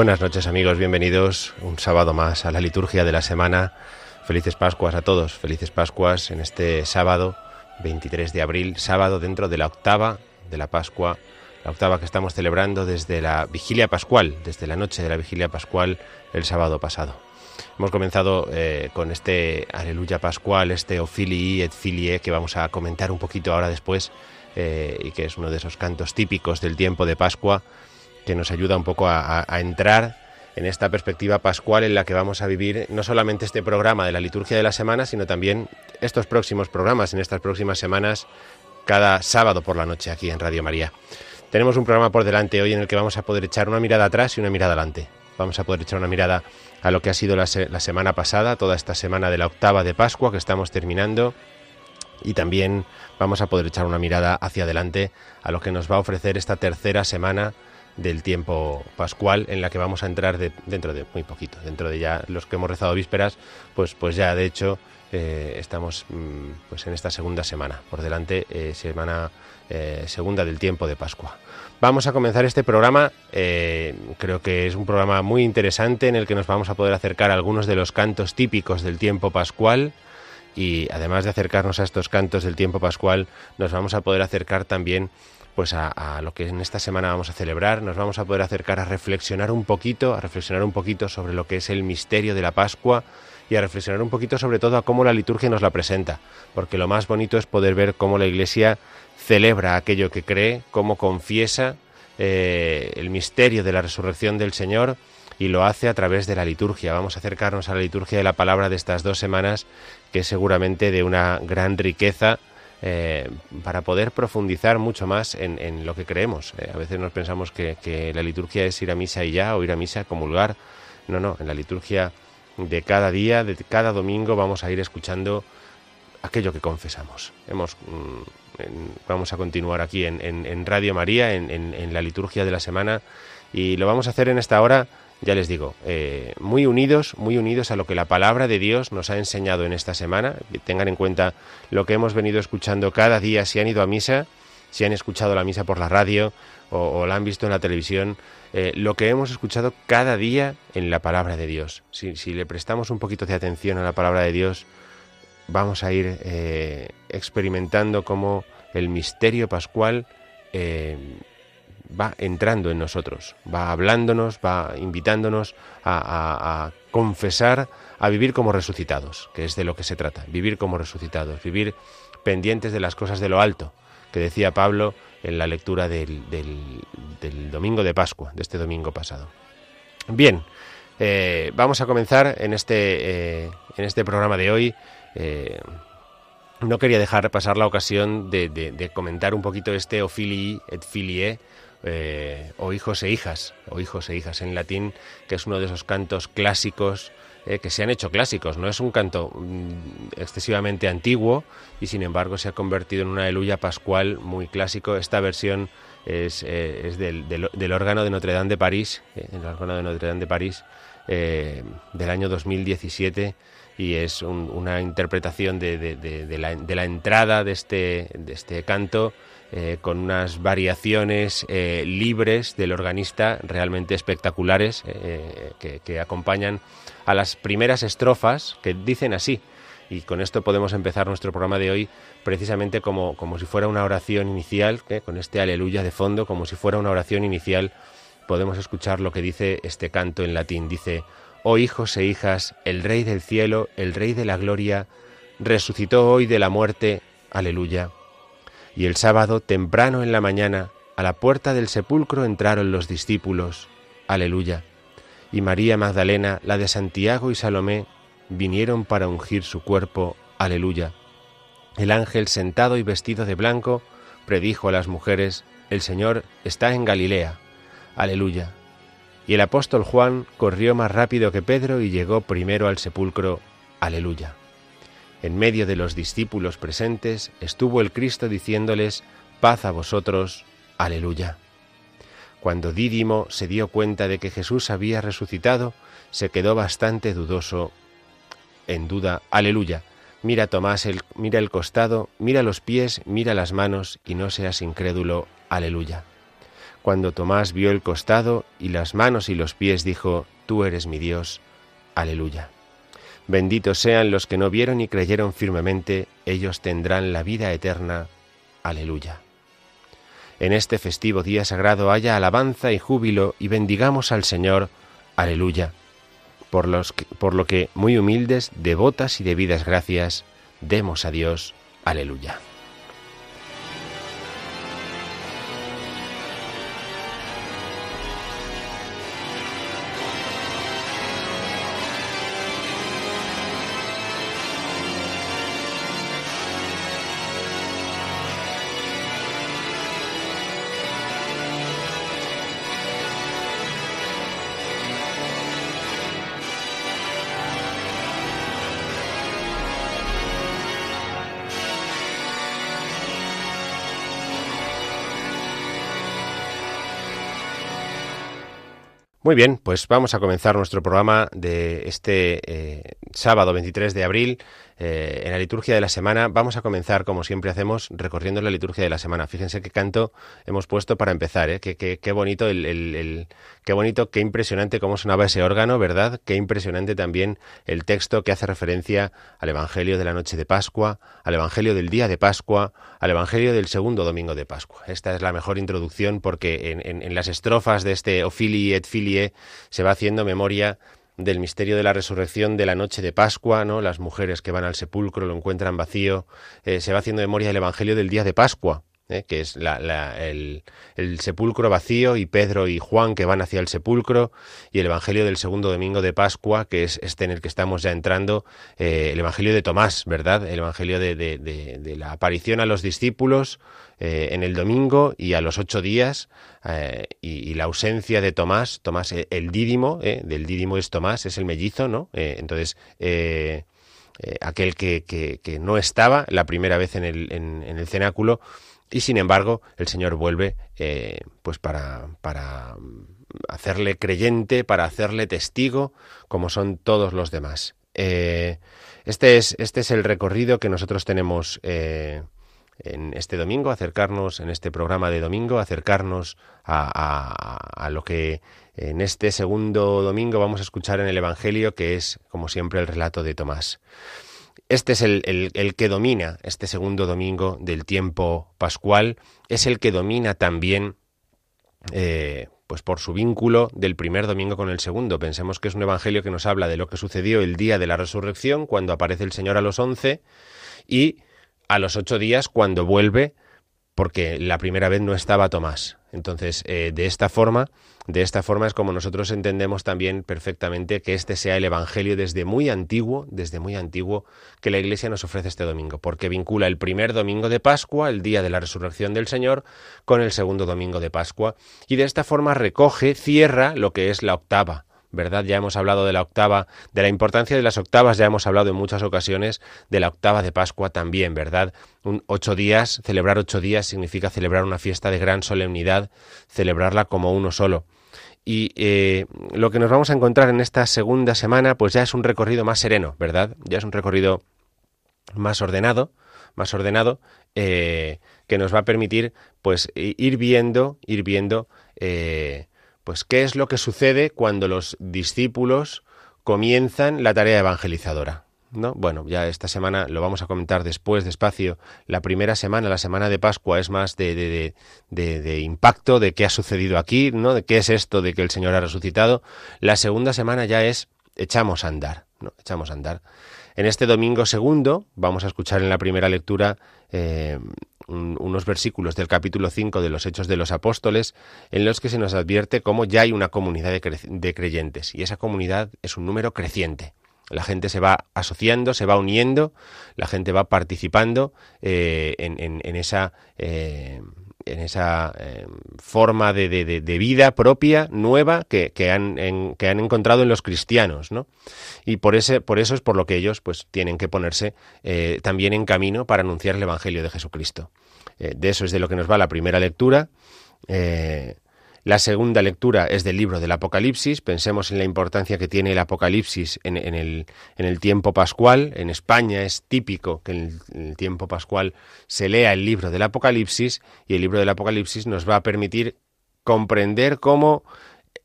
Buenas noches amigos, bienvenidos un sábado más a la liturgia de la semana. Felices Pascuas a todos, felices Pascuas en este sábado 23 de abril, sábado dentro de la octava de la Pascua, la octava que estamos celebrando desde la vigilia pascual, desde la noche de la vigilia pascual el sábado pasado. Hemos comenzado eh, con este Aleluya Pascual, este Ofilii et Filie, que vamos a comentar un poquito ahora después, eh, y que es uno de esos cantos típicos del tiempo de Pascua, que nos ayuda un poco a, entrar en esta perspectiva pascual en la que vamos a vivir no solamente este programa de la liturgia de la semana, sino también estos próximos programas en estas próximas semanas, cada sábado por la noche aquí en Radio María. Tenemos un programa por delante hoy en el que vamos a poder echar una mirada atrás y una mirada adelante. Vamos a poder echar una mirada a lo que ha sido la, la semana pasada, toda esta semana de la octava de Pascua que estamos terminando, y también vamos a poder echar una mirada hacia adelante a lo que nos va a ofrecer esta tercera semana del tiempo pascual en la que vamos a entrar dentro de muy poquito, dentro de ya los que hemos rezado vísperas, pues, pues ya de hecho eh, estamos mm, pues en esta segunda semana, por delante eh, semana eh, segunda del tiempo de Pascua. Vamos a comenzar este programa, creo que es un programa muy interesante en el que nos vamos a poder acercar a algunos de los cantos típicos del tiempo pascual y además de acercarnos a estos cantos del tiempo pascual, nos vamos a poder acercar también pues a, lo que en esta semana vamos a celebrar, nos vamos a poder acercar a reflexionar un poquito, a reflexionar un poquito sobre lo que es el misterio de la Pascua y a reflexionar un poquito sobre todo a cómo la liturgia nos la presenta, porque lo más bonito es poder ver cómo la Iglesia celebra aquello que cree, cómo confiesa eh, el misterio de la resurrección del Señor y lo hace a través de la liturgia. Vamos a acercarnos a la liturgia de la palabra de estas dos semanas, que es seguramente de una gran riqueza eh, para poder profundizar mucho más en, lo que creemos. Eh, a veces nos pensamos que, la liturgia es ir a misa y ya, o ir a misa, comulgar. No, no, en la liturgia de cada día, de cada domingo, vamos a ir escuchando aquello que confesamos. Hemos, mm, vamos a continuar aquí en, Radio María, en la liturgia de la semana, y lo vamos a hacer en esta hora ya les digo, eh, muy unidos, muy unidos a lo que la palabra de Dios nos ha enseñado en esta semana. Tengan en cuenta lo que hemos venido escuchando cada día, si han ido a misa, si han escuchado la misa por la radio o, la han visto en la televisión, eh, lo que hemos escuchado cada día en la palabra de Dios. Si, le prestamos un poquito de atención a la palabra de Dios, vamos a ir eh, experimentando cómo el misterio pascual va entrando en nosotros, va hablándonos, va invitándonos a, confesar, a vivir como resucitados, que es de lo que se trata, vivir como resucitados, vivir pendientes de las cosas de lo alto, que decía Pablo en la lectura del, domingo de Pascua, de este domingo pasado. Bien, eh, vamos a comenzar en este, eh, en este programa de hoy. Eh, no quería dejar pasar la ocasión de, comentar un poquito este Ofilii et Filiae, eh, o hijos e hijas, o hijos e hijas en latín, que es uno de esos cantos clásicos eh, que se han hecho clásicos. No es un canto mm, excesivamente antiguo y sin embargo se ha convertido en una aleluya pascual muy clásico. Esta versión es, eh, del, órgano de Notre Dame de París, el órgano de Notre Dame de París del año 2017 y es una interpretación de, la, entrada de este, de este canto eh, con unas variaciones eh, libres del organista realmente espectaculares eh, que, acompañan a las primeras estrofas que dicen así. Y con esto podemos empezar nuestro programa de hoy precisamente como, como si fuera una oración inicial, con este aleluya de fondo, como si fuera una oración inicial, podemos escuchar lo que dice este canto en latín. Dice, oh hijos e hijas, el Rey del cielo, el Rey de la gloria, resucitó hoy de la muerte, aleluya. Y el sábado, temprano en la mañana, a la puerta del sepulcro entraron los discípulos. Aleluya. Y María Magdalena, la de Santiago y Salomé, vinieron para ungir su cuerpo. Aleluya. El ángel sentado y vestido de blanco predijo a las mujeres, el Señor está en Galilea. Aleluya. Y el apóstol Juan corrió más rápido que Pedro y llegó primero al sepulcro. Aleluya. En medio de los discípulos presentes estuvo el Cristo diciéndoles, paz a vosotros, aleluya. Cuando Dídimo se dio cuenta de que Jesús había resucitado, se quedó bastante dudoso, en duda, aleluya. Mira Tomás, el, mira el costado, mira los pies, mira las manos, y no seas incrédulo, aleluya. Cuando Tomás vio el costado y las manos y los pies, dijo, Tú eres mi Dios, aleluya. Benditos sean los que no vieron y creyeron firmemente, ellos tendrán la vida eterna. Aleluya. En este festivo día sagrado haya alabanza y júbilo y bendigamos al Señor. Aleluya. Por, los por lo que, muy humildes, devotas y debidas gracias, demos a Dios. Aleluya. Muy bien, pues vamos a comenzar nuestro programa de este eh, sábado 23 de abril eh, en la liturgia de la semana. Vamos a comenzar, como siempre hacemos, recorriendo la liturgia de la semana. Fíjense qué canto hemos puesto para empezar, ¿eh? Qué, bonito, el, qué bonito, qué impresionante cómo sonaba ese órgano, ¿verdad? Qué impresionante también el texto que hace referencia al Evangelio de la noche de Pascua, al Evangelio del día de Pascua, al Evangelio del segundo domingo de Pascua. Esta es la mejor introducción porque en, en las estrofas de este Ofili et Filie se va haciendo memoria del misterio de la resurrección de la noche de Pascua, ¿no? Las mujeres que van al sepulcro lo encuentran vacío, eh, se va haciendo memoria del Evangelio del día de Pascua, ¿eh? que es el, sepulcro vacío y Pedro y Juan que van hacia el sepulcro y el Evangelio del segundo domingo de Pascua, que es este en el que estamos ya entrando, eh, el Evangelio de Tomás, ¿verdad? El Evangelio de, la aparición a los discípulos en el domingo y a los ocho días eh, y, la ausencia de Tomás, Tomás eh, el dídimo, eh, del dídimo es Tomás, es el mellizo, ¿no? entonces, aquel que, que, no estaba la primera vez en el, en, el cenáculo y sin embargo el Señor vuelve pues para, para hacerle creyente, para hacerle testigo, como son todos los demás. este, es, este es el recorrido que nosotros tenemos en este domingo, acercarnos, en este programa de domingo, acercarnos a, lo que en este segundo domingo vamos a escuchar en el Evangelio, que es, como siempre, el relato de Tomás. Este es el, que domina este segundo domingo del tiempo pascual, es el que domina también, eh, pues por su vínculo del primer domingo con el segundo. Pensemos que es un evangelio que nos habla de lo que sucedió el día de la resurrección, cuando aparece el Señor a los once, y a los ocho días cuando vuelve, porque la primera vez no estaba Tomás. Entonces, eh, de esta forma, de esta forma es como nosotros entendemos también perfectamente que este sea el Evangelio desde muy antiguo, desde muy antiguo, que la Iglesia nos ofrece este domingo, porque vincula el primer domingo de Pascua, el día de la resurrección del Señor, con el segundo domingo de Pascua, y de esta forma recoge, cierra lo que es la octava, ¿verdad? Ya hemos hablado de la octava, de la importancia de las octavas, ya hemos hablado en muchas ocasiones de la octava de Pascua también, ¿verdad? Ocho días, celebrar ocho días significa celebrar una fiesta de gran solemnidad, celebrarla como uno solo. Y eh, lo que nos vamos a encontrar en esta segunda semana, pues ya es un recorrido más sereno, ¿verdad? Ya es un recorrido más ordenado, más ordenado, eh, que nos va a permitir, pues, ir viendo, ir viendo, eh, pues, qué es lo que sucede cuando los discípulos comienzan la tarea evangelizadora. ¿no? Bueno, ya esta semana lo vamos a comentar después, despacio. La primera semana, la semana de Pascua, es más de, de, de, de, impacto de qué ha sucedido aquí, ¿no? De qué es esto de que el Señor ha resucitado. La segunda semana ya es echamos a andar, ¿no? Echamos a andar. En este domingo segundo vamos a escuchar en la primera lectura eh, unos versículos del capítulo 5 de los Hechos de los Apóstoles en los que se nos advierte cómo ya hay una comunidad de creyentes y esa comunidad es un número creciente. La gente se va asociando, se va uniendo, la gente va participando eh, en, esa, eh, en esa eh, forma de, de, vida propia, nueva, que, que, han, que, han, encontrado en los cristianos. ¿no? Y por, ese, por eso es por lo que ellos pues, tienen que ponerse también en camino para anunciar el Evangelio de Jesucristo. de eso es de lo que nos va la primera lectura. La segunda lectura es del libro del Apocalipsis. Pensemos en la importancia que tiene el Apocalipsis en, el, tiempo pascual. En España es típico que en el, tiempo pascual se lea el libro del Apocalipsis y el libro del Apocalipsis nos va a permitir comprender cómo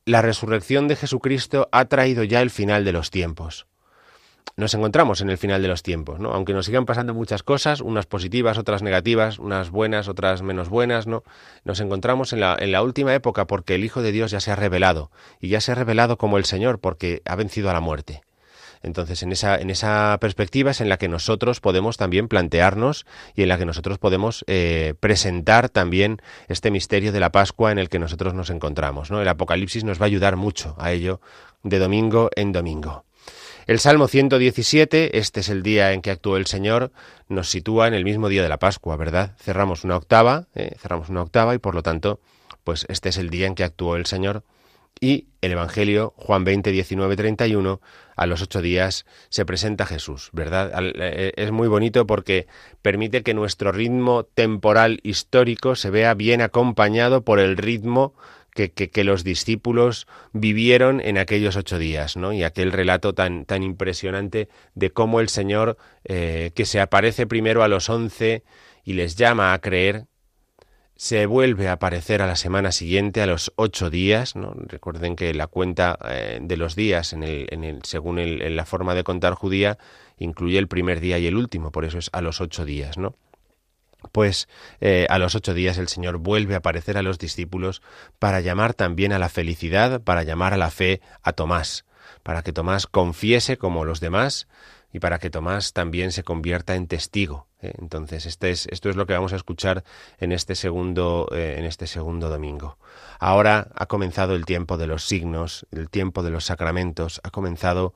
la resurrección de Jesucristo ha traído ya el final de los tiempos nos encontramos en el final de los tiempos, ¿no? Aunque nos sigan pasando muchas cosas, unas positivas, otras negativas, unas buenas, otras menos buenas, ¿no? Nos encontramos en la, última época porque el Hijo de Dios ya se ha revelado, y ya se ha revelado como el Señor porque ha vencido a la muerte. Entonces, en esa, en esa perspectiva es en la que nosotros podemos también plantearnos y en la que nosotros podemos eh, presentar también este misterio de la Pascua en el que nosotros nos encontramos. ¿no? El Apocalipsis nos va a ayudar mucho a ello de domingo en domingo. El Salmo 117, este es el día en que actuó el Señor, nos sitúa en el mismo día de la Pascua, ¿verdad? Cerramos una octava, eh, cerramos una octava y por lo tanto, pues este es el día en que actuó el Señor. Y el Evangelio, Juan 20, 19, 31, a los ocho días se presenta Jesús, ¿verdad? Eh, es muy bonito porque permite que nuestro ritmo temporal histórico se vea bien acompañado por el ritmo que, los discípulos vivieron en aquellos ocho días, ¿no? Y aquel relato tan, tan impresionante de cómo el Señor, eh, que se aparece primero a los once y les llama a creer, se vuelve a aparecer a la semana siguiente, a los ocho días, ¿no? Recuerden que la cuenta eh, de los días, en el, en el, según en la forma de contar judía, incluye el primer día y el último, por eso es a los ocho días, ¿no? Pues eh, a los ocho días el Señor vuelve a aparecer a los discípulos para llamar también a la felicidad, para llamar a la fe a Tomás, para que Tomás confiese como los demás y para que Tomás también se convierta en testigo. ¿eh? Entonces, este es, esto es lo que vamos a escuchar en este segundo, eh, en este segundo domingo. Ahora ha comenzado el tiempo de los signos, el tiempo de los sacramentos, ha comenzado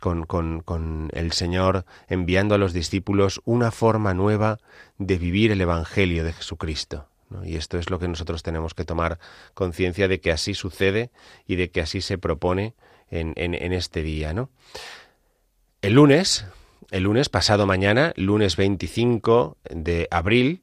con, con, con, el Señor enviando a los discípulos una forma nueva de vivir el Evangelio de Jesucristo. Y esto es lo que nosotros tenemos que tomar conciencia de que así sucede y de que así se propone en, en, en este día. ¿no? El lunes, el lunes pasado mañana, lunes 25 de abril,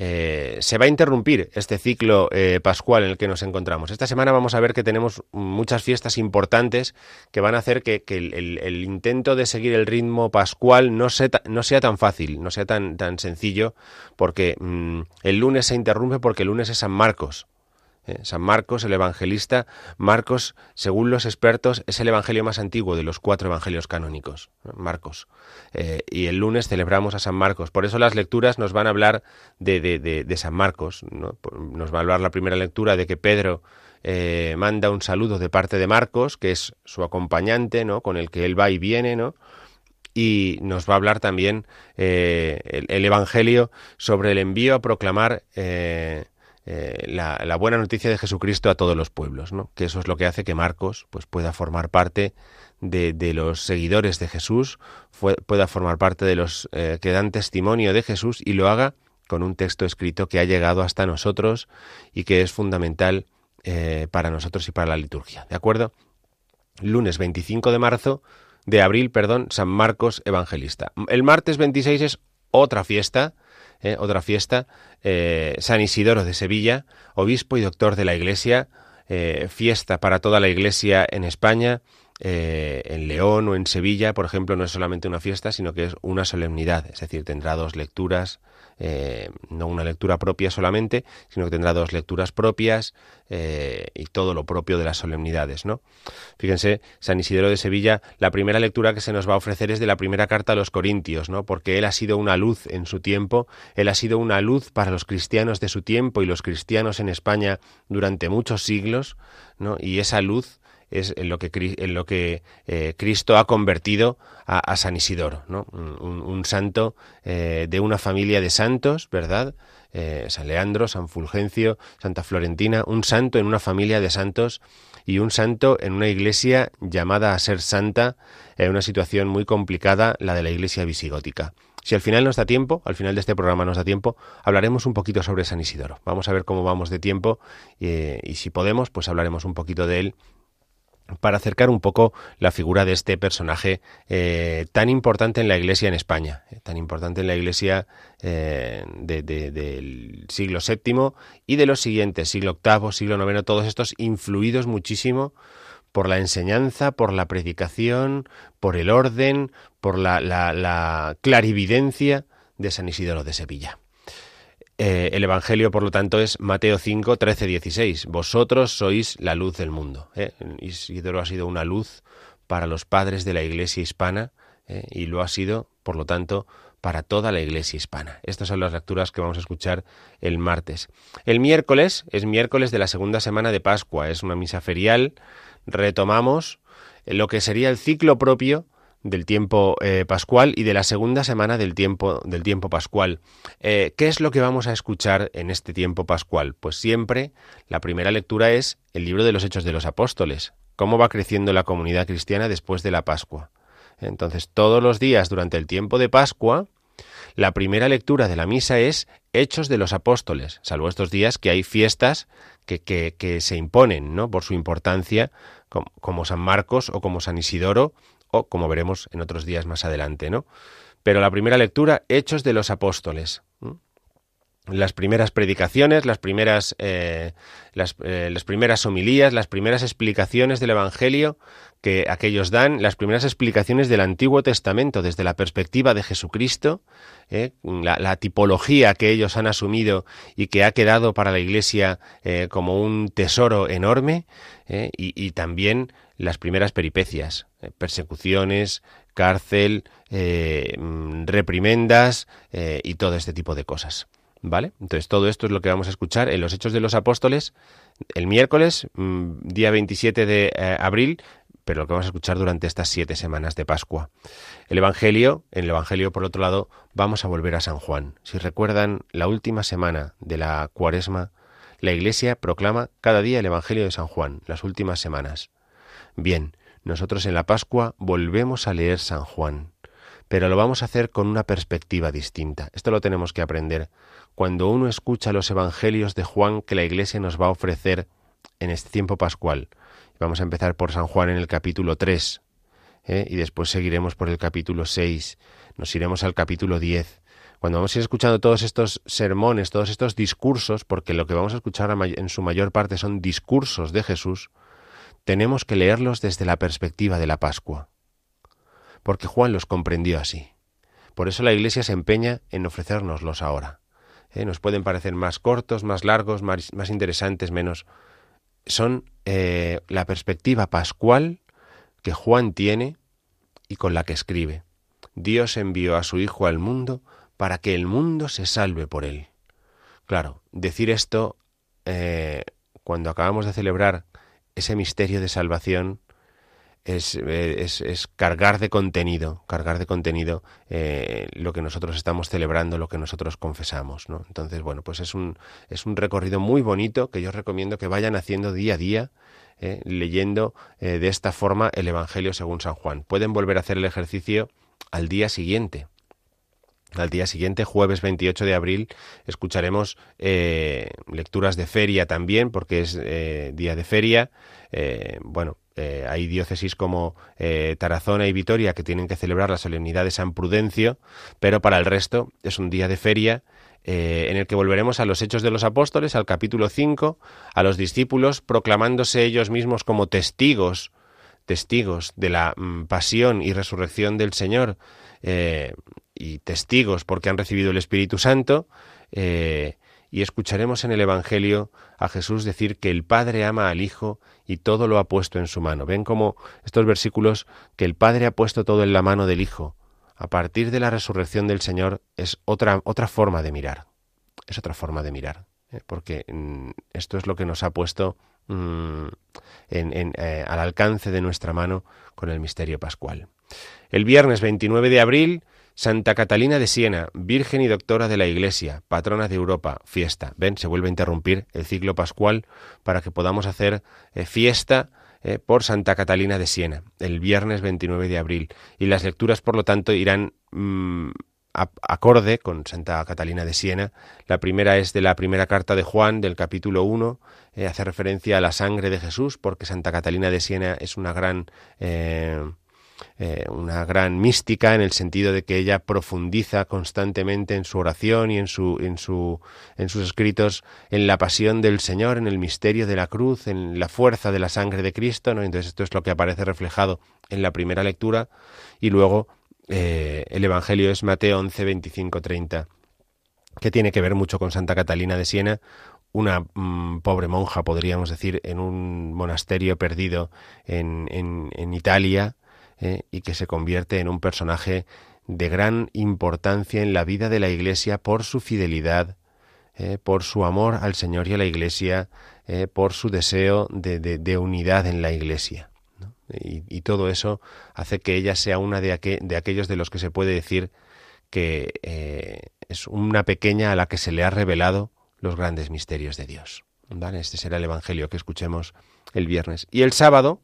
eh, se va a interrumpir este ciclo eh, pascual en el que nos encontramos. Esta semana vamos a ver que tenemos muchas fiestas importantes que van a hacer que, el, intento de seguir el ritmo pascual no, sea tan fácil, no sea tan, tan sencillo, porque mm, el lunes se interrumpe porque el lunes es San Marcos. ¿Eh? San Marcos, el evangelista, Marcos, según los expertos, es el evangelio más antiguo de los cuatro evangelios canónicos, Marcos. Eh, y el lunes celebramos a San Marcos. Por eso las lecturas nos van a hablar de, de, San Marcos. Nos va a hablar la primera lectura de que Pedro eh, manda un saludo de parte de Marcos, que es su acompañante, ¿no? con el que él va y viene, ¿no? y nos va a hablar también el, Evangelio sobre el envío a proclamar la, buena noticia de Jesucristo a todos los pueblos, ¿no? que eso es lo que hace que Marcos pues, pueda formar parte de, los seguidores de Jesús, pueda formar parte de los eh, que dan testimonio de Jesús y lo haga con un texto escrito que ha llegado hasta nosotros y que es fundamental eh, para nosotros y para la liturgia. ¿De acuerdo? Lunes 25 de marzo, de abril, perdón, San Marcos Evangelista. El martes 26 es otra fiesta, ¿eh? otra fiesta, eh, San Isidoro de Sevilla, obispo y doctor de la Iglesia, eh, fiesta para toda la Iglesia en España, en León o en Sevilla, por ejemplo, no es solamente una fiesta, sino que es una solemnidad, es decir, tendrá dos lecturas eh, no una lectura propia solamente, sino que tendrá dos lecturas propias eh, y todo lo propio de las solemnidades, ¿no? Fíjense, San Isidoro de Sevilla, la primera lectura que se nos va a ofrecer es de la primera carta a los Corintios, ¿no? Porque él ha sido una luz en su tiempo, él ha sido una luz para los cristianos de su tiempo y los cristianos en España durante muchos siglos, ¿no? Y esa luz es en lo que, eh, Cristo ha convertido a, San Isidoro, ¿no? un, santo eh, de una familia de santos, ¿verdad? Eh, San Leandro, San Fulgencio, Santa Florentina, un santo en una familia de santos y un santo en una iglesia llamada a ser santa en una situación muy complicada, la de la iglesia visigótica. Si al final nos da tiempo, al final de este programa nos da tiempo, hablaremos un poquito sobre San Isidoro. Vamos a ver cómo vamos de tiempo y si podemos, pues hablaremos un poquito de él para acercar un poco la figura de este personaje eh, tan importante en la Iglesia en España, eh, tan importante en la Iglesia eh, del siglo VII y de los siguientes, siglo VIII, siglo IX, todos estos influidos muchísimo por la enseñanza, por la predicación, por el orden, por la clarividencia de San Isidoro de Sevilla. Eh, el Evangelio, por lo tanto, es Mateo 5, 13, 16. Vosotros sois la luz del mundo. ¿eh? Isidoro ha sido una luz para los padres de la Iglesia hispana ¿eh? y lo ha sido, por lo tanto, para toda la Iglesia hispana. Estas son las lecturas que vamos a escuchar el martes. El miércoles es miércoles de la segunda semana de Pascua, es una misa ferial. Retomamos lo que sería el ciclo propio del tiempo eh, pascual y de la segunda semana del tiempo, del tiempo pascual. Eh, ¿Qué es lo que vamos a escuchar en este tiempo pascual? Pues siempre la primera lectura es el libro de los Hechos de los Apóstoles, cómo va creciendo la comunidad cristiana después de la Pascua. Entonces, todos los días durante el tiempo de Pascua, la primera lectura de la misa es Hechos de los Apóstoles, salvo estos días que hay fiestas que, que, se imponen, ¿no? Por su importancia, como San Marcos o como San Isidoro o como veremos en otros días más adelante, ¿no? Pero la primera lectura, Hechos de los Apóstoles. Las primeras predicaciones, las primeras, eh, las, eh, las primeras homilías, las primeras explicaciones del Evangelio que aquellos dan, las primeras explicaciones del Antiguo Testamento desde la perspectiva de Jesucristo, ¿eh? la, tipología que ellos han asumido y que ha quedado para la Iglesia como un tesoro enorme, y, también las primeras peripecias, eh, persecuciones, cárcel, eh, reprimendas eh, y todo este tipo de cosas. ¿Vale? Entonces todo esto es lo que vamos a escuchar en los Hechos de los Apóstoles el miércoles, mm, día 27 de abril, pero lo que vamos a escuchar durante estas siete semanas de Pascua. El Evangelio, en el Evangelio, por otro lado, vamos a volver a San Juan. Si recuerdan, la última semana de la cuaresma, la Iglesia proclama cada día el Evangelio de San Juan, las últimas semanas. Bien, nosotros en la Pascua volvemos a leer San Juan, pero lo vamos a hacer con una perspectiva distinta. Esto lo tenemos que aprender. Cuando uno escucha los Evangelios de Juan que la Iglesia nos va a ofrecer en este tiempo pascual, vamos a empezar por San Juan en el capítulo 3, ¿eh? y después seguiremos por el capítulo 6, nos iremos al capítulo 10, cuando vamos a ir escuchando todos estos sermones, todos estos discursos, porque lo que vamos a escuchar en su mayor parte son discursos de Jesús, tenemos que leerlos desde la perspectiva de la Pascua, porque Juan los comprendió así. Por eso la Iglesia se empeña en ofrecérnoslos ahora. eh, nos pueden parecer más cortos, más largos, más, interesantes, menos. Son eh, la perspectiva pascual que Juan tiene y con la que escribe. Dios envió a su Hijo al mundo para que el mundo se salve por él. Claro, decir esto eh, cuando acabamos de celebrar ese misterio de salvación eh, es, es, cargar de contenido, cargar de contenido eh, lo que nosotros estamos celebrando, lo que nosotros confesamos. ¿no? Entonces, bueno, pues es un, es un recorrido muy bonito que yo recomiendo que vayan haciendo día a día, eh, leyendo de esta forma el Evangelio según San Juan. Pueden volver a hacer el ejercicio al día siguiente. Al día siguiente, jueves 28 de abril, escucharemos lecturas de feria también, porque es día de feria. bueno, eh, hay diócesis como eh, Tarazona y Vitoria que tienen que celebrar la solemnidad de San Prudencio, pero para el resto es un día de feria eh, en el que volveremos a los Hechos de los Apóstoles, al capítulo 5, a los discípulos proclamándose ellos mismos como testigos, testigos de la mm, pasión y resurrección del Señor, y testigos porque han recibido el Espíritu Santo, y escucharemos en el Evangelio a Jesús decir que el Padre ama al Hijo y todo lo ha puesto en su mano. Ven como estos versículos que el Padre ha puesto todo en la mano del Hijo. A partir de la resurrección del Señor es otra, otra forma de mirar. Es otra forma de mirar. ¿eh? Porque mm, esto es lo que nos ha puesto mm, en, eh, al alcance de nuestra mano con el misterio pascual. El viernes 29 de abril Santa Catalina de Siena, Virgen y Doctora de la Iglesia, patrona de Europa, fiesta. Ven, se vuelve a interrumpir el ciclo pascual para que podamos hacer eh, fiesta eh, por Santa Catalina de Siena, el viernes 29 de abril. Y las lecturas, por lo tanto, irán mm, acorde con Santa Catalina de Siena. La primera es de la primera carta de Juan, del capítulo 1, eh, hace referencia a la sangre de Jesús, porque Santa Catalina de Siena es una gran eh, una gran mística en el sentido de que ella profundiza constantemente en su oración y en, su, en, su, en sus escritos en la pasión del Señor, en el misterio de la cruz, en la fuerza de la sangre de Cristo. ¿no? Entonces esto es lo que aparece reflejado en la primera lectura y luego eh, el Evangelio es Mateo 11, 25, 30 que tiene que ver mucho con Santa Catalina de Siena, una mm, pobre monja, podríamos decir, en un monasterio perdido en, en, en Italia, eh, y que se convierte en un personaje de gran importancia en la vida de la Iglesia por su fidelidad, eh, por su amor al Señor y a la Iglesia, eh, por su deseo de, de, unidad en la Iglesia. Y, todo eso hace que ella sea una de, de aquellos de los que se puede decir que es una pequeña a la que se le ha revelado los grandes misterios de Dios. Este será el Evangelio que escuchemos el viernes. Y el sábado,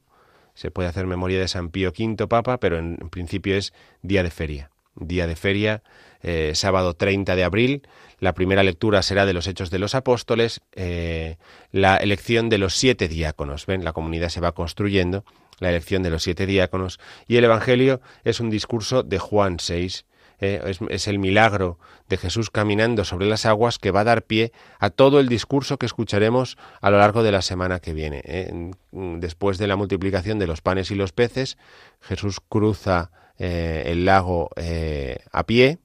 se puede hacer memoria de San Pío V Papa, pero en, principio es día de feria. Día de feria, eh, sábado 30 de abril. La primera lectura será de los Hechos de los Apóstoles, eh, la elección de los siete diáconos. Ven, la comunidad se va construyendo, la elección de los siete diáconos. Y el Evangelio es un discurso de Juan 6, eh, es, el milagro de Jesús caminando sobre las aguas que va a dar pie a todo el discurso que escucharemos a lo largo de la semana que viene. Eh. Después de la multiplicación de los panes y los peces, Jesús cruza eh, el lago a pie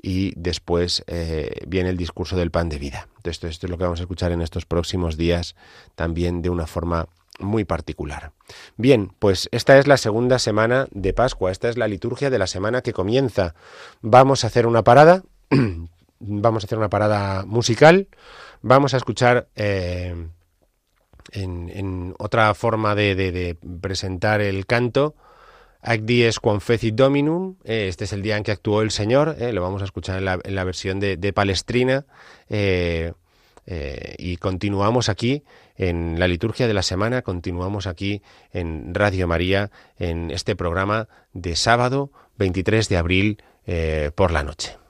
y después viene el discurso del pan de vida. esto es lo que vamos a escuchar en estos próximos días también de una forma muy particular. Bien, pues esta es la segunda semana de Pascua, esta es la liturgia de la semana que comienza. Vamos a hacer una parada, vamos a hacer una parada musical, vamos a escuchar eh, en, otra forma de, presentar el canto. Ac dies confecit dominum, eh, este es el día en que actuó el Señor, eh, lo vamos a escuchar en la, versión de, de Palestrina, y continuamos aquí en la liturgia de la semana. Continuamos aquí en Radio María en este programa de sábado 23 de abril eh, por la noche.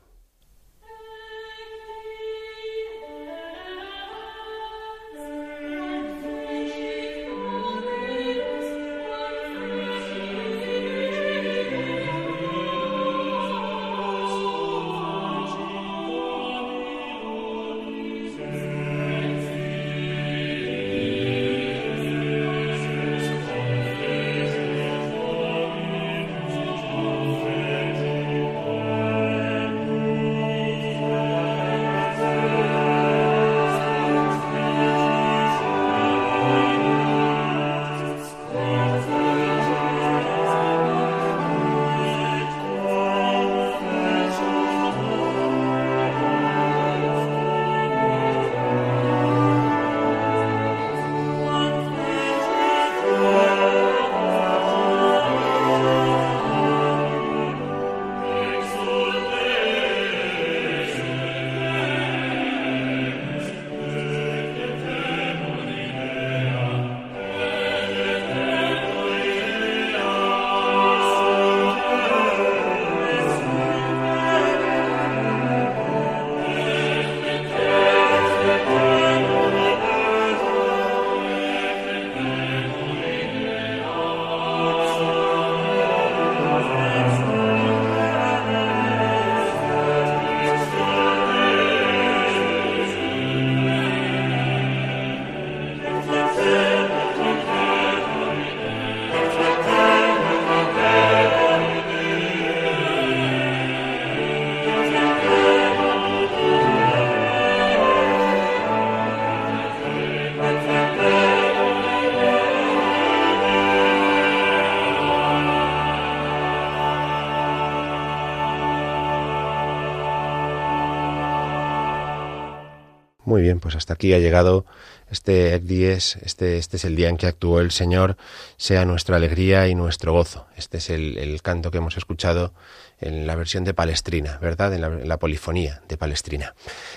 Pues hasta aquí ha llegado este Dies, este, este es el día en que actuó el Señor, sea nuestra alegría y nuestro gozo. Este es el, canto que hemos escuchado en la versión de Palestrina, ¿verdad? En la, polifonía de Palestrina.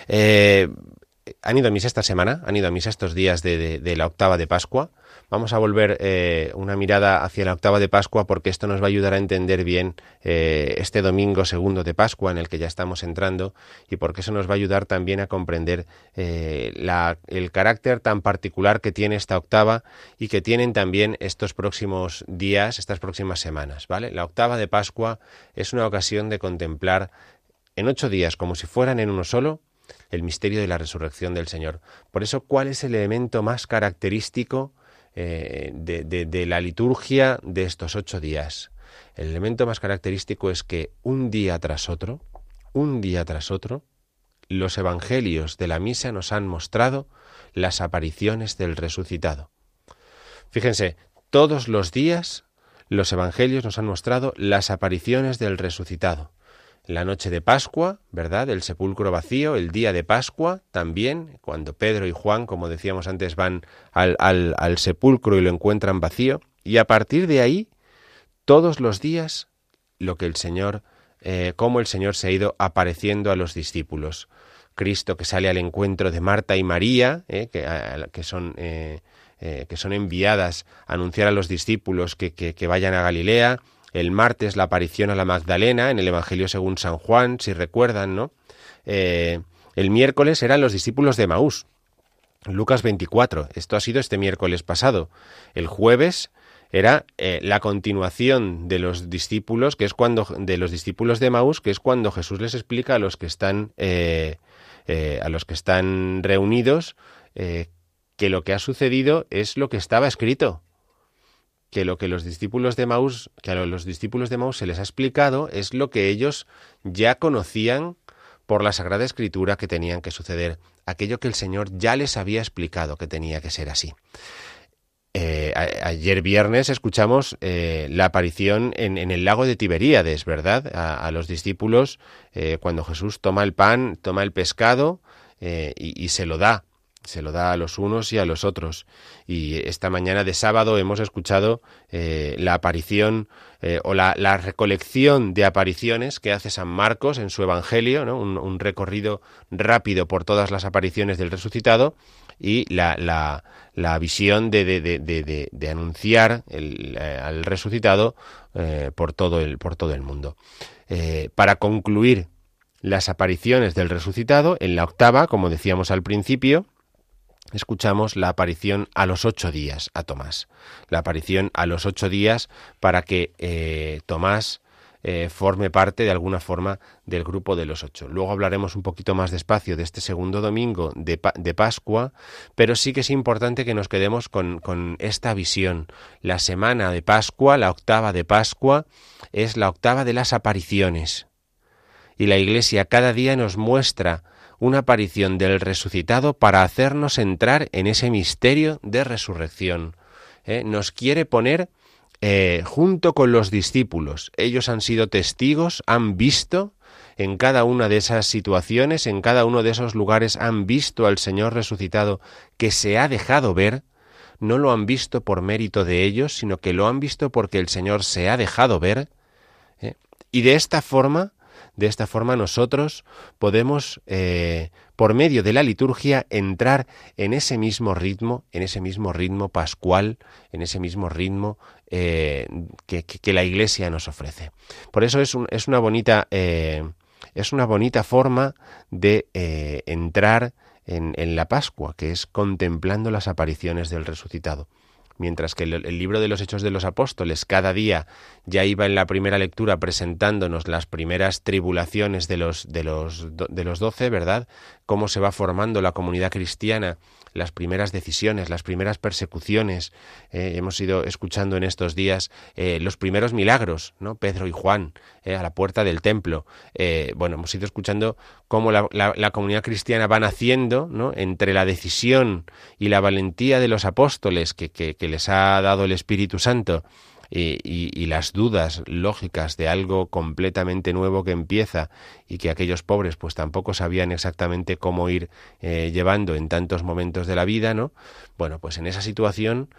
Eh, ¿Han ido a misa esta semana? ¿Han ido a misa estos días de la octava de Pascua? Vamos a volver eh, una mirada hacia la octava de Pascua porque esto nos va a ayudar a entender bien eh, este domingo segundo de Pascua en el que ya estamos entrando y porque eso nos va a ayudar también a comprender eh, el carácter tan particular que tiene esta octava y que tienen también estos próximos días, estas próximas semanas. ¿vale? La octava de Pascua es una ocasión de contemplar en ocho días, como si fueran en uno solo, el misterio de la resurrección del Señor. Por eso, ¿cuál es el elemento más característico eh, de, la liturgia de estos ocho días. El elemento más característico es que un día tras otro, un día tras otro, los evangelios de la misa nos han mostrado las apariciones del resucitado. Fíjense, todos los días los evangelios nos han mostrado las apariciones del resucitado la noche de Pascua, ¿verdad? El sepulcro vacío, el día de Pascua también, cuando Pedro y Juan, como decíamos antes, van al, al, sepulcro y lo encuentran vacío. Y a partir de ahí, todos los días, lo que el Señor, eh, cómo el Señor se ha ido apareciendo a los discípulos. Cristo que sale al encuentro de Marta y María, eh, que, son... Eh, que son enviadas a anunciar a los discípulos que vayan a Galilea, el martes la aparición a la Magdalena en el Evangelio según San Juan, si recuerdan, ¿no? Eh, el miércoles eran los discípulos de Maús. Lucas 24. Esto ha sido este miércoles pasado. El jueves era eh, la continuación de los discípulos, que es cuando de los discípulos de Maús, que es cuando Jesús les explica a los que están eh, a los que están reunidos que lo que ha sucedido es lo que estaba escrito, que lo que los discípulos de Maús, que a los discípulos de Maús se les ha explicado es lo que ellos ya conocían por la Sagrada Escritura que tenían que suceder, aquello que el Señor ya les había explicado que tenía que ser así. Eh, ayer viernes escuchamos eh, la aparición en, el lago de Tiberíades, ¿verdad? A, los discípulos eh, cuando Jesús toma el pan, toma el pescado y se lo da se lo da a los unos y a los otros. Y esta mañana de sábado hemos escuchado eh, la aparición eh, o la, recolección de apariciones que hace San Marcos en su Evangelio, un, recorrido rápido por todas las apariciones del resucitado y la, visión de, anunciar eh, al resucitado por, todo el, por todo el mundo. para concluir las apariciones del resucitado, en la octava, como decíamos al principio, escuchamos la aparición a los ocho días a Tomás. La aparición a los ocho días para que eh, Tomás eh, forme parte de alguna forma del grupo de los ocho. Luego hablaremos un poquito más despacio de este segundo domingo de, Pascua, pero sí que es importante que nos quedemos con esta visión. La semana de Pascua, la octava de Pascua, es la octava de las apariciones. Y la Iglesia cada día nos muestra una aparición del resucitado para hacernos entrar en ese misterio de resurrección. ¿eh? Nos quiere poner eh, junto con los discípulos. Ellos han sido testigos, han visto en cada una de esas situaciones, en cada uno de esos lugares, han visto al Señor resucitado que se ha dejado ver, no lo han visto por mérito de ellos, sino que lo han visto porque el Señor se ha dejado ver. ¿eh? Y de esta forma de esta forma nosotros podemos, eh, por medio de la liturgia, entrar en ese mismo ritmo, en ese mismo ritmo pascual, en ese mismo ritmo eh, que, la Iglesia nos ofrece. Por eso es, una bonita eh, es una bonita forma de entrar en, en la Pascua, que es contemplando las apariciones del resucitado mientras que el, libro de los Hechos de los Apóstoles cada día ya iba en la primera lectura presentándonos las primeras tribulaciones de los de los de los doce, ¿verdad? Cómo se va formando la comunidad cristiana las primeras decisiones, las primeras persecuciones. Eh, hemos ido escuchando en estos días eh, los primeros milagros, ¿no? Pedro y Juan eh, a la puerta del templo. bueno, hemos ido escuchando cómo la, comunidad cristiana va naciendo. Entre la decisión y la valentía de los apóstoles que les ha dado el Espíritu Santo y, las dudas lógicas de algo completamente nuevo que empieza y que aquellos pobres pues tampoco sabían exactamente cómo ir eh, llevando en tantos momentos de la vida, ¿no? Bueno, pues en esa situación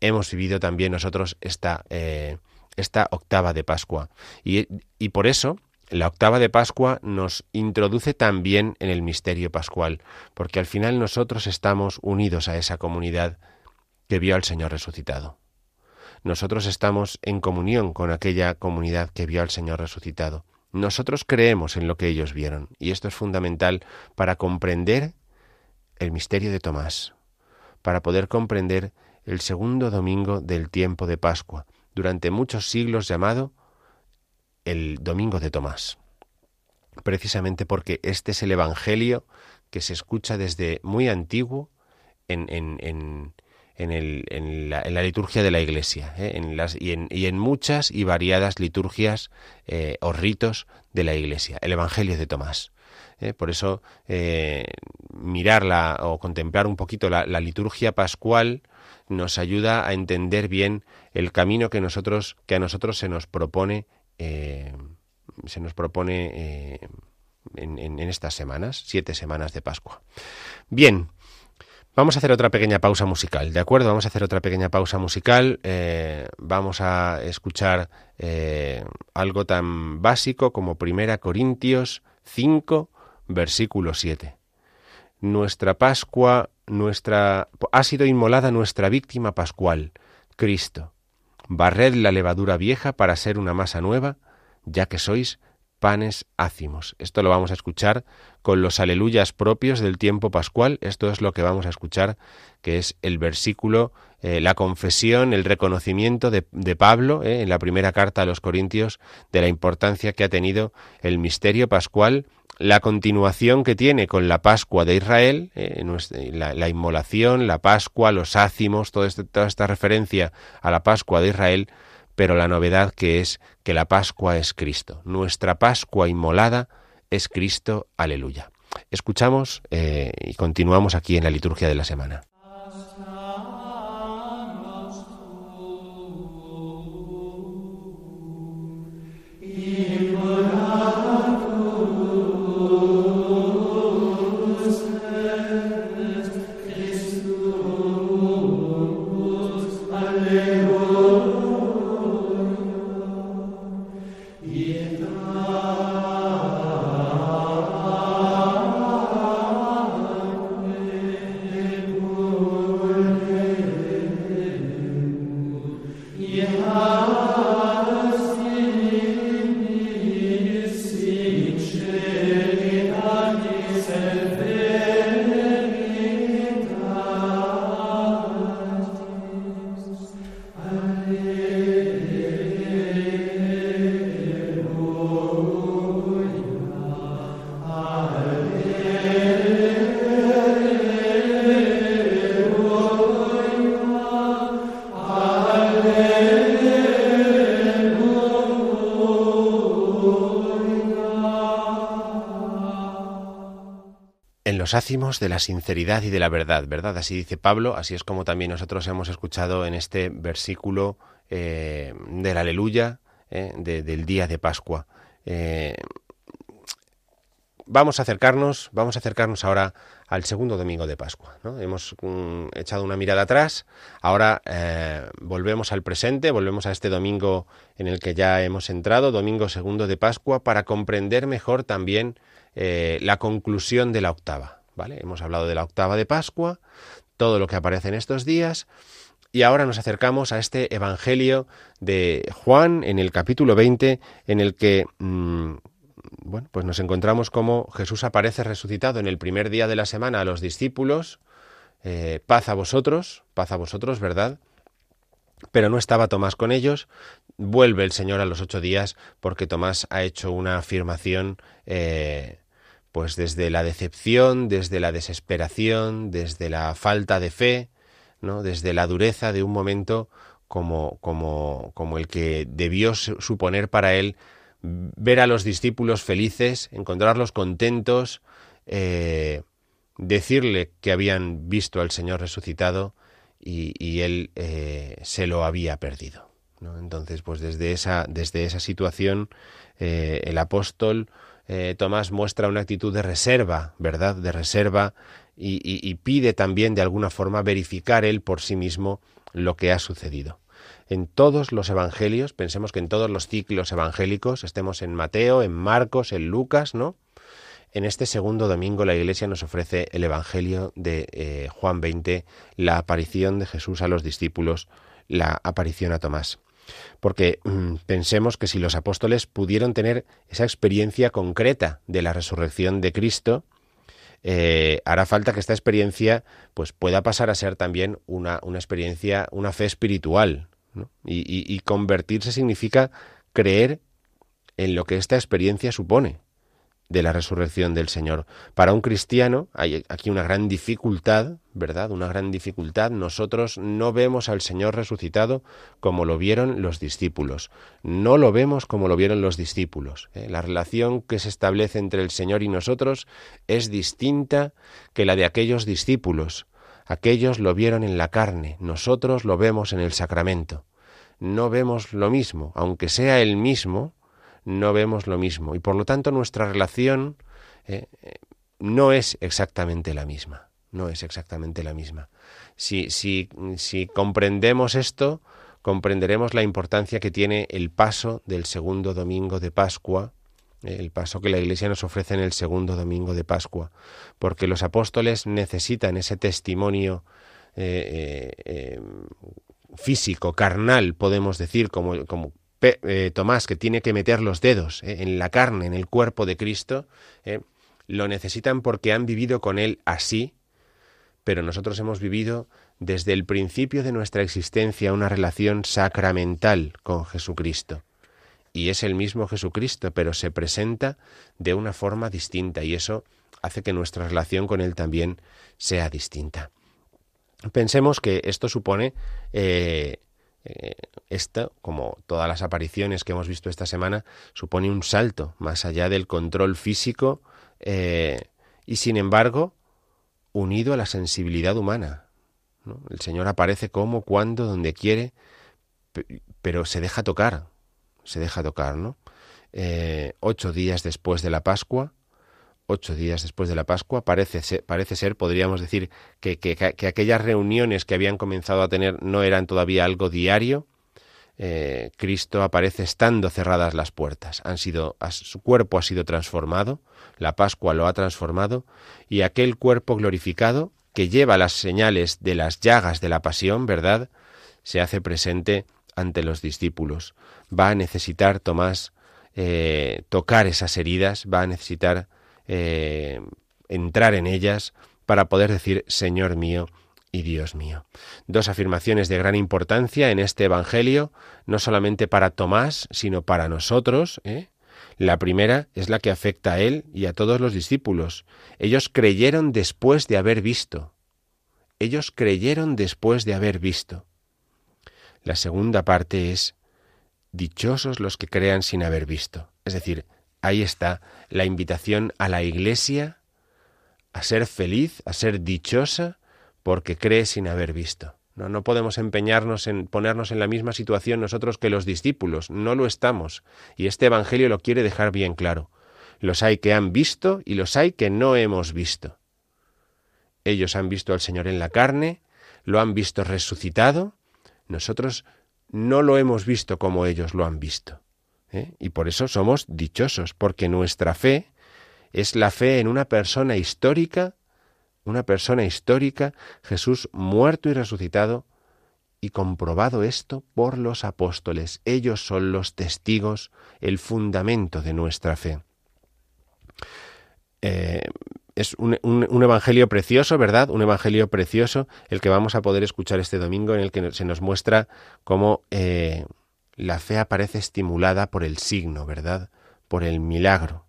hemos vivido también nosotros esta, eh, esta octava de Pascua. Y, y por eso la octava de Pascua nos introduce también en el misterio pascual, porque al final nosotros estamos unidos a esa comunidad que vio al Señor resucitado nosotros estamos en comunión con aquella comunidad que vio al Señor resucitado. Nosotros creemos en lo que ellos vieron, y esto es fundamental para comprender el misterio de Tomás, para poder comprender el segundo domingo del tiempo de Pascua, durante muchos siglos llamado el Domingo de Tomás. Precisamente porque este es el Evangelio que se escucha desde muy antiguo en, en, en, la, liturgia de la Iglesia ¿eh? en y, en, muchas y variadas liturgias eh, o ritos de la Iglesia, el Evangelio de Tomás. ¿eh? Por eso mirarla o contemplar un poquito la, liturgia pascual nos ayuda a entender bien el camino que a nosotros se nos propone se nos propone en, en, estas semanas, siete semanas de Pascua. Bien, Vamos a hacer otra pequeña pausa musical, ¿de acuerdo? Vamos a hacer otra pequeña pausa musical. Eh, vamos a escuchar eh, algo tan básico como Primera Corintios 5, versículo 7. Nuestra Pascua, nuestra ha sido inmolada nuestra víctima pascual, Cristo. Barred la levadura vieja para ser una masa nueva, ya que sois panes ácimos. Esto lo vamos a escuchar con los aleluyas propios del tiempo pascual. Esto es lo que vamos a escuchar, que es el versículo, eh, la confesión, el reconocimiento de, Pablo eh, en la primera carta a los Corintios de la importancia que ha tenido el misterio pascual la continuación que tiene con la Pascua de Israel, eh, la, inmolación, la Pascua, los ácimos, este, toda esta referencia a la Pascua de Israel, pero la novedad que es que la Pascua es Cristo. Nuestra Pascua inmolada es Cristo, aleluya. Escuchamos eh, y continuamos aquí en la liturgia de la semana. Ácimos de la sinceridad y de la verdad, ¿verdad? Así dice Pablo, así es como también nosotros hemos escuchado en este versículo eh, del aleluya eh, del día de Pascua. Eh, vamos a acercarnos, vamos a acercarnos ahora al segundo domingo de Pascua. Hemos mm, echado una mirada atrás, ahora volvemos al presente, volvemos a este domingo en el que ya hemos entrado, domingo segundo de Pascua, para comprender mejor también la conclusión de la octava. ¿vale? Hemos hablado de la octava de Pascua, todo lo que aparece en estos días, y ahora nos acercamos a este Evangelio de Juan en el capítulo 20, en el que, mm, bueno, pues nos encontramos como Jesús aparece resucitado en el primer día de la semana a los discípulos, eh, paz a vosotros, paz a vosotros, ¿verdad? Pero no estaba Tomás con ellos, vuelve el Señor a los ocho días porque Tomás ha hecho una afirmación eh, pues desde la decepción, desde la desesperación, desde la falta de fe, ¿no? desde la dureza de un momento como, como, como el que debió suponer para él ver a los discípulos felices, encontrarlos contentos, eh, decirle que habían visto al Señor resucitado y, él eh, se lo había perdido. Entonces, pues desde esa, desde esa situación, eh, el apóstol Tomás muestra una actitud de reserva, ¿verdad? De reserva y, pide también de alguna forma verificar él por sí mismo lo que ha sucedido. En todos los evangelios, pensemos que en todos los ciclos evangélicos, estemos en Mateo, en Marcos, en Lucas, ¿no? En este segundo domingo la Iglesia nos ofrece el Evangelio de eh, Juan 20, la aparición de Jesús a los discípulos, la aparición a Tomás. Porque mm, pensemos que si los apóstoles pudieron tener esa experiencia concreta de la resurrección de Cristo, eh, hará falta que esta experiencia pues pueda pasar a ser también una, una experiencia, una fe espiritual. Y convertirse significa creer en lo que esta experiencia supone de la resurrección del Señor. Para un cristiano hay aquí una gran dificultad, ¿verdad? Una gran dificultad. Nosotros no vemos al Señor resucitado como lo vieron los discípulos. No lo vemos como lo vieron los discípulos. ¿eh? La relación que se establece entre el Señor y nosotros es distinta que la de aquellos discípulos. Aquellos lo vieron en la carne, nosotros lo vemos en el sacramento. No vemos lo mismo, aunque sea el mismo, no vemos lo mismo y por lo tanto nuestra relación eh, eh, no es exactamente la misma, no es exactamente la misma. Si, si, si comprendemos esto, comprenderemos la importancia que tiene el paso del segundo domingo de Pascua, el paso que la Iglesia nos ofrece en el segundo domingo de Pascua, porque los apóstoles necesitan ese testimonio físico, carnal, podemos decir, como, como eh, Tomás, que tiene que meter los dedos eh, en la carne, en el cuerpo de Cristo, eh, lo necesitan porque han vivido con Él así, pero nosotros hemos vivido desde el principio de nuestra existencia una relación sacramental con Jesucristo. Y es el mismo Jesucristo, pero se presenta de una forma distinta y eso hace que nuestra relación con Él también sea distinta. Pensemos que esto supone eh, esto, como todas las apariciones que hemos visto esta semana, supone un salto más allá del control físico eh, y, sin embargo, unido a la sensibilidad humana. El Señor aparece como, cuando, donde quiere, pero se deja tocar, se deja tocar, ¿no? Eh, ocho días después de la Pascua, ocho días después de la Pascua, parece ser, parece ser podríamos decir, que, que, aquellas reuniones que habían comenzado a tener no eran todavía algo diario. Eh, Cristo aparece estando cerradas las puertas. Han sido, su cuerpo ha sido transformado, la Pascua lo ha transformado, y aquel cuerpo glorificado, que lleva las señales de las llagas de la pasión, ¿verdad?, se hace presente ante los discípulos. Va a necesitar Tomás eh, tocar esas heridas, va a necesitar eh, entrar en ellas para poder decir Señor mío y Dios mío. Dos afirmaciones de gran importancia en este Evangelio, no solamente para Tomás, sino para nosotros. ¿eh? La primera es la que afecta a él y a todos los discípulos. Ellos creyeron después de haber visto. Ellos creyeron después de haber visto. La segunda parte es dichosos los que crean sin haber visto. Es decir, Ahí está la invitación a la Iglesia a ser feliz, a ser dichosa, porque cree sin haber visto. No, no podemos empeñarnos en ponernos en la misma situación nosotros que los discípulos, no lo estamos, y este Evangelio lo quiere dejar bien claro. Los hay que han visto y los hay que no hemos visto. Ellos han visto al Señor en la carne, lo han visto resucitado, nosotros no lo hemos visto como ellos lo han visto. ¿eh? Y por eso somos dichosos, porque nuestra fe es la fe en una persona histórica, una persona histórica, Jesús muerto y resucitado, y comprobado esto por los apóstoles. Ellos son los testigos, el fundamento de nuestra fe. Eh, es un, evangelio precioso, ¿verdad? Un evangelio precioso, el que vamos a poder escuchar este domingo, en el que se nos muestra cómo eh, la fe aparece estimulada por el signo, ¿verdad? Por el milagro.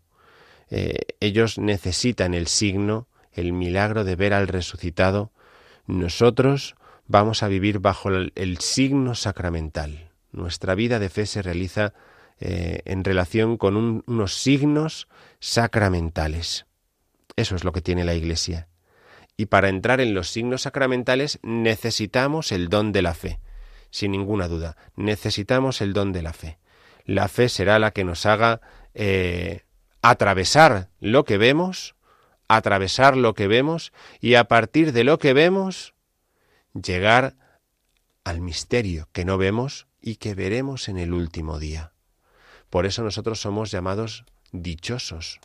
Eh, ellos necesitan el signo, el milagro de ver al resucitado. Nosotros vamos a vivir bajo el, signo sacramental. Nuestra vida de fe se realiza eh, en relación con unos signos sacramentales. Eso es lo que tiene la Iglesia. Y para entrar en los signos sacramentales necesitamos el don de la fe. sin ninguna duda. Necesitamos el don de la fe. La fe será la que nos haga eh, atravesar lo que vemos, atravesar lo que vemos y a partir de lo que vemos llegar al misterio que no vemos y que veremos en el último día. Por eso nosotros somos llamados dichosos,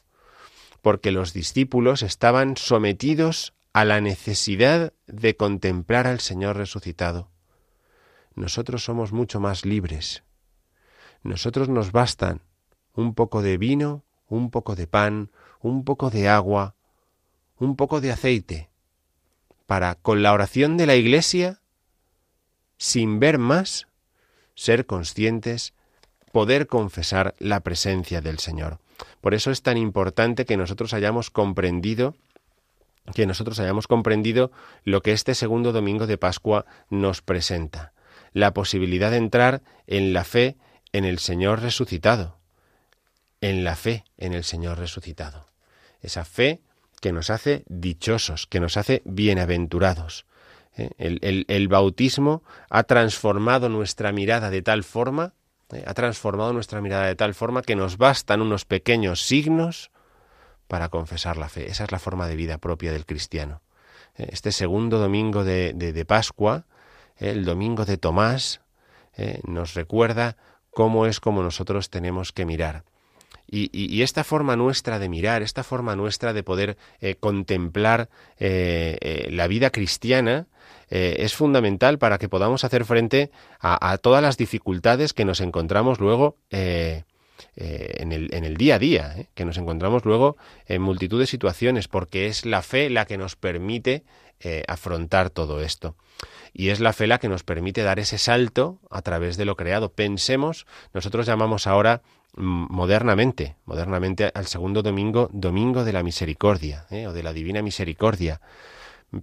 porque los discípulos estaban sometidos a la necesidad de contemplar al Señor resucitado. Nosotros somos mucho más libres. Nosotros nos bastan un poco de vino, un poco de pan, un poco de agua, un poco de aceite, para, con la oración de la Iglesia, sin ver más, ser conscientes, poder confesar la presencia del Señor. Por eso es tan importante que nosotros hayamos comprendido que nosotros hayamos comprendido lo que este segundo domingo de Pascua nos presenta, la posibilidad de entrar en la fe en el Señor resucitado, en la fe en el Señor resucitado. Esa fe que nos hace dichosos, que nos hace bienaventurados. ¿eh? El, bautismo ha transformado nuestra mirada de tal forma, ¿eh? ha transformado nuestra mirada de tal forma que nos bastan unos pequeños signos para confesar la fe. Esa es la forma de vida propia del cristiano. ¿eh? Este segundo domingo de, de Pascua, el domingo de Tomás, nos recuerda cómo es como nosotros tenemos que mirar. Y, esta forma nuestra de mirar, esta forma nuestra de poder eh, contemplar eh, eh, la vida cristiana, es fundamental para que podamos hacer frente a, todas las dificultades que nos encontramos luego en el, en, el, día a día, que nos encontramos luego en multitud de situaciones, porque es la fe la que nos permite afrontar todo esto. Y es la fe la que nos permite dar ese salto a través de lo creado. Pensemos, nosotros llamamos ahora modernamente, modernamente al segundo domingo, domingo de la misericordia, ¿eh? o de la divina misericordia.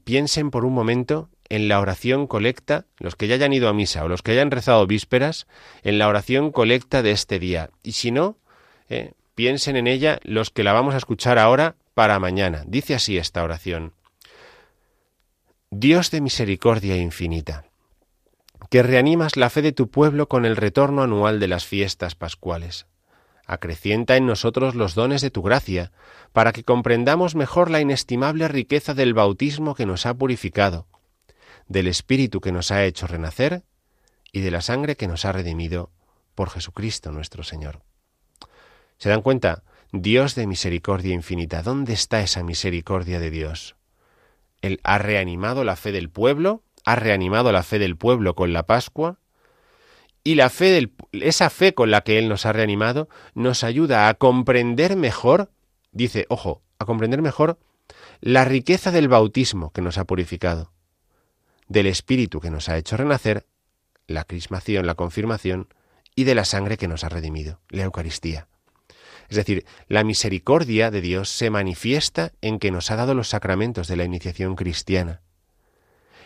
Piensen por un momento en la oración colecta, los que ya hayan ido a misa o los que hayan rezado vísperas, en la oración colecta de este día. Y si no, ¿eh? piensen en ella los que la vamos a escuchar ahora para mañana. Dice así esta oración. Dios de misericordia infinita, que reanimas la fe de tu pueblo con el retorno anual de las fiestas pascuales acrecienta en nosotros los dones de tu gracia, para que comprendamos mejor la inestimable riqueza del bautismo que nos ha purificado, del Espíritu que nos ha hecho renacer y de la sangre que nos ha redimido por Jesucristo nuestro Señor. ¿Se dan cuenta? Dios de misericordia infinita, ¿dónde está esa misericordia de Dios? Él ha reanimado la fe del pueblo, ha reanimado la fe del pueblo con la Pascua, y la fe del, esa fe con la que Él nos ha reanimado nos ayuda a comprender mejor, dice, ojo, a comprender mejor la riqueza del bautismo que nos ha purificado, del Espíritu que nos ha hecho renacer, la crismación, la confirmación, y de la sangre que nos ha redimido, la Eucaristía. Es decir, la misericordia de Dios se manifiesta en que nos ha dado los sacramentos de la iniciación cristiana,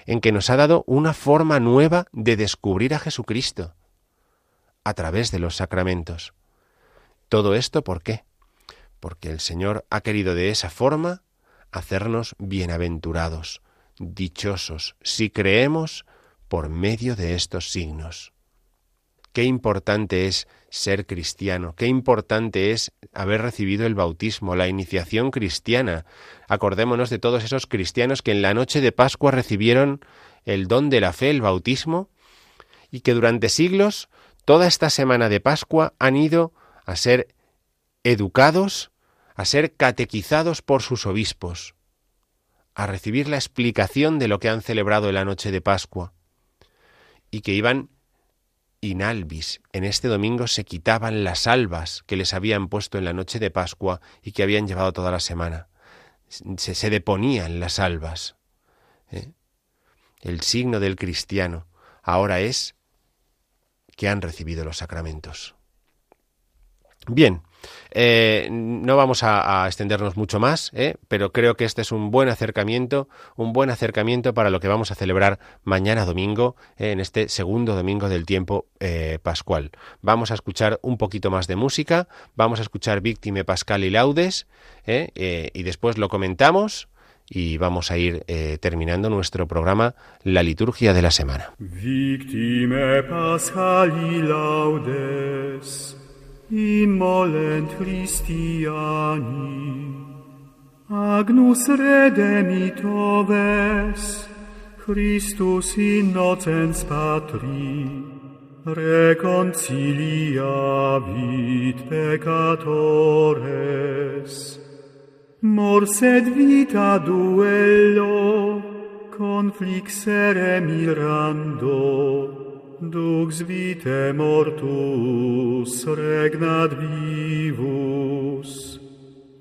en que nos ha dado una forma nueva de descubrir a Jesucristo, a través de los sacramentos. Todo esto ¿por qué? Porque el Señor ha querido de esa forma hacernos bienaventurados, dichosos, si creemos por medio de estos signos. Qué importante es ser cristiano, qué importante es haber recibido el bautismo, la iniciación cristiana. Acordémonos de todos esos cristianos que en la noche de Pascua recibieron el don de la fe, el bautismo, y que durante siglos toda esta semana de Pascua han ido a ser educados, a ser catequizados por sus obispos, a recibir la explicación de lo que han celebrado en la noche de Pascua, y que iban inalvis. En este domingo se quitaban las albas que les habían puesto en la noche de Pascua y que habían llevado toda la semana. Se, se deponían las albas. ¿eh? El signo del cristiano ahora es que han recibido los sacramentos. Bien, eh, no vamos a, extendernos mucho más, eh, pero creo que este es un buen acercamiento, un buen acercamiento para lo que vamos a celebrar mañana domingo, eh, en este segundo domingo del tiempo pascual. Vamos a escuchar un poquito más de música, vamos a escuchar Víctime Pascal y Laudes, y después lo comentamos y vamos a ir eh, terminando nuestro programa La liturgia de la semana. Victime Paschali laudes, immolent Christiani, Agnus redemitoves, Christus innocens Patri, reconciliavit peccatores, Mor sed vita duello, conflixere mirando, dux vite mortus regnat vivus.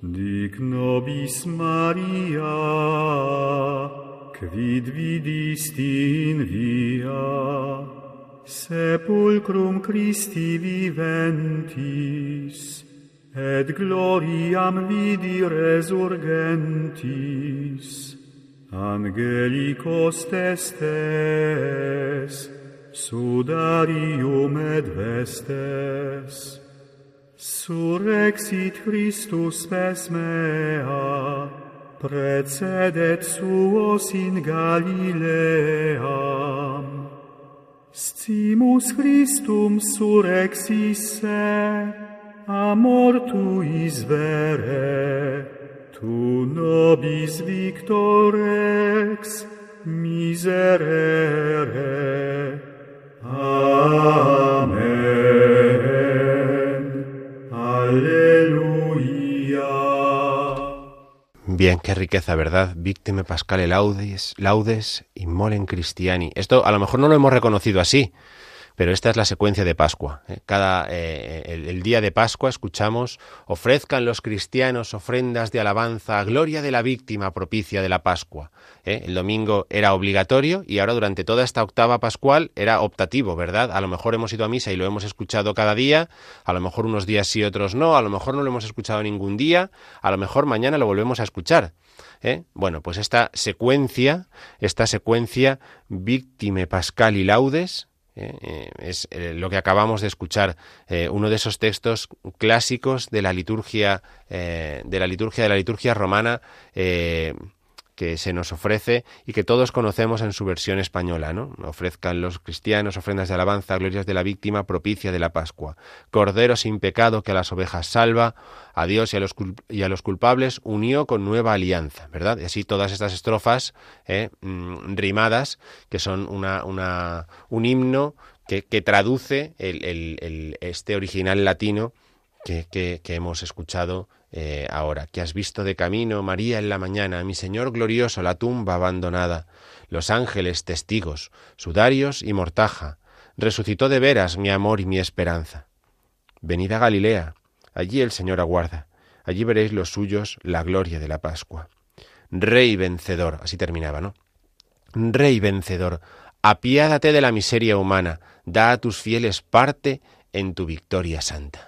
Dic nobis Maria, quid vidisti in via, sepulcrum Christi viventis, et gloriam vidi resurgentis angelicos testes sudarium et vestes. Surrexit Christus pes mea precedet suos in Galileam. Scimus Christum surrexisse a mortuis vere, tu nobis victorex miserere. Amen. Aleluya. Bien, qué riqueza, ¿verdad? Víctime Pascale laudes, laudes y molen Christiani. Esto a lo mejor no lo hemos reconocido así, pero esta es la secuencia de Pascua. ¿eh? Cada eh, el, día de Pascua escuchamos ofrezcan los cristianos ofrendas de alabanza a gloria de la víctima propicia de la Pascua. ¿eh? El domingo era obligatorio y ahora durante toda esta octava pascual era optativo, ¿verdad? A lo mejor hemos ido a misa y lo hemos escuchado cada día, a lo mejor unos días sí, otros no, a lo mejor no lo hemos escuchado ningún día, a lo mejor mañana lo volvemos a escuchar. Bueno, pues esta secuencia, esta secuencia Víctime Pascal y Laudes, ¿eh? Eh, es eh, lo que acabamos de escuchar, uno de esos textos clásicos de la liturgia, de la liturgia de la liturgia romana que se nos ofrece y que todos conocemos en su versión española, ¿no? Ofrezcan los cristianos ofrendas de alabanza, glorias de la víctima, propicia de la Pascua. Cordero sin pecado que a las ovejas salva, a Dios y a los, y a los culpables unió con nueva alianza, ¿verdad? Y así todas estas estrofas eh, mm, rimadas, que son una, una, un himno que, que traduce el, el, este original latino que, que hemos escuchado eh, ahora, que has visto de camino, María, en la mañana, mi Señor glorioso, la tumba abandonada, los ángeles testigos, sudarios y mortaja, resucitó de veras mi amor y mi esperanza. Venid a Galilea, allí el Señor aguarda, allí veréis los suyos la gloria de la Pascua. Rey vencedor, así terminaba, ¿no? Rey vencedor, apiádate de la miseria humana, da a tus fieles parte en tu victoria santa.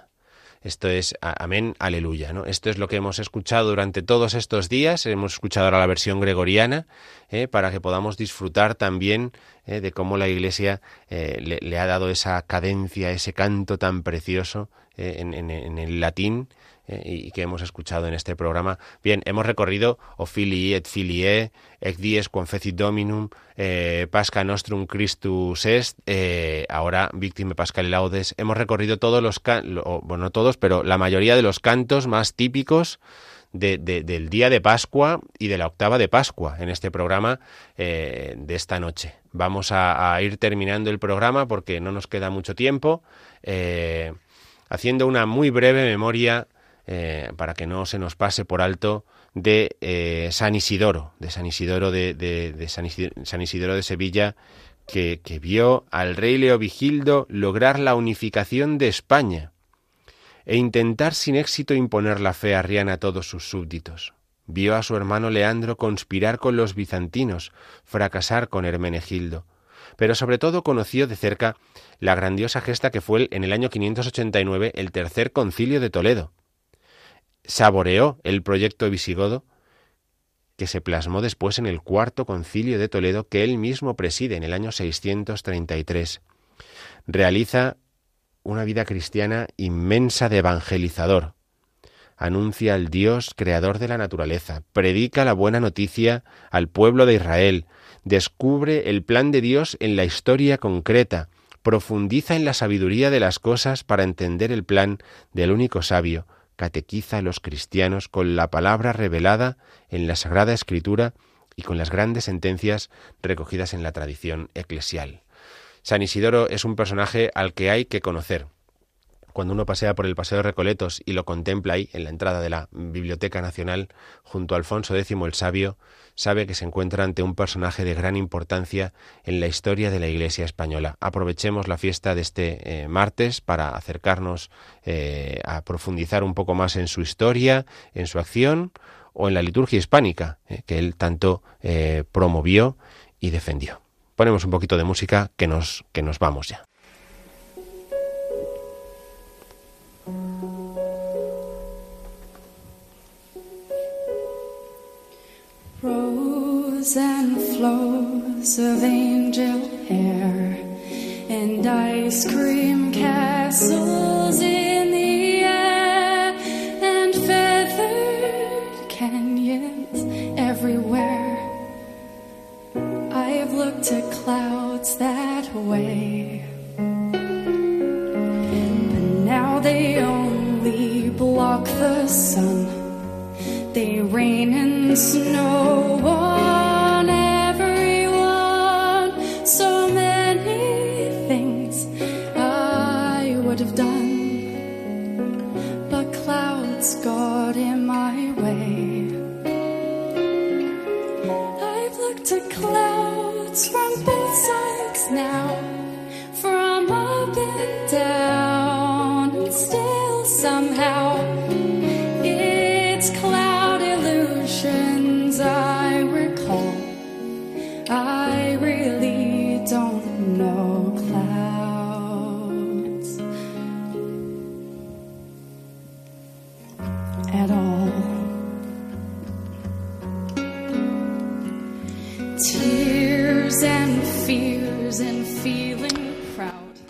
Esto es amén, aleluya. ¿no? Esto es lo que hemos escuchado durante todos estos días. Hemos escuchado ahora la versión gregoriana ¿eh? para que podamos disfrutar también ¿eh? de cómo la Iglesia eh, le, ha dado esa cadencia, ese canto tan precioso en, en, el latín y que hemos escuchado en este programa. Bien, hemos recorrido Ofilii et Filiae, Ec dies confecit Dominum, eh, Pasca Nostrum Christus Est, eh, ahora Victime Pascal Laudes. Hemos recorrido todos los, bueno, no todos, pero la mayoría de los cantos más típicos de, del día de Pascua y de la octava de Pascua en este programa eh, de esta noche. Vamos a, ir terminando el programa porque no nos queda mucho tiempo, eh, haciendo una muy breve memoria eh, para que no se nos pase por alto de eh, San Isidoro, de San Isidoro de, San, Isidoro, de Sevilla, que, vio al rey Leovigildo lograr la unificación de España e intentar sin éxito imponer la fe arriana a todos sus súbditos. Vio a su hermano Leandro conspirar con los bizantinos, fracasar con Hermenegildo, pero sobre todo conoció de cerca la grandiosa gesta que fue en el año 589 el tercer concilio de Toledo, saboreó el proyecto visigodo que se plasmó después en el cuarto concilio de Toledo que él mismo preside en el año 633. Realiza una vida cristiana inmensa de evangelizador. anuncia al Dios creador de la naturaleza, predica la buena noticia al pueblo de Israel, descubre el plan de Dios en la historia concreta, profundiza en la sabiduría de las cosas para entender el plan del único sabio, catequiza a los cristianos con la palabra revelada en la Sagrada Escritura y con las grandes sentencias recogidas en la tradición eclesial. San Isidoro es un personaje al que hay que conocer, cuando uno pasea por el Paseo de Recoletos y lo contempla ahí, en la entrada de la Biblioteca Nacional, junto a Alfonso X el Sabio, sabe que se encuentra ante un personaje de gran importancia en la historia de la Iglesia española. Aprovechemos la fiesta de este eh, martes para acercarnos eh, a profundizar un poco más en su historia, en su acción o en la liturgia hispánica, eh, que él tanto promovió y defendió. Ponemos un poquito de música que nos, que nos vamos ya. Of angel hair and ice cream castles in the air and feathered canyons everywhere. I've looked at clouds that way, but now they only block the sun. They rain and snow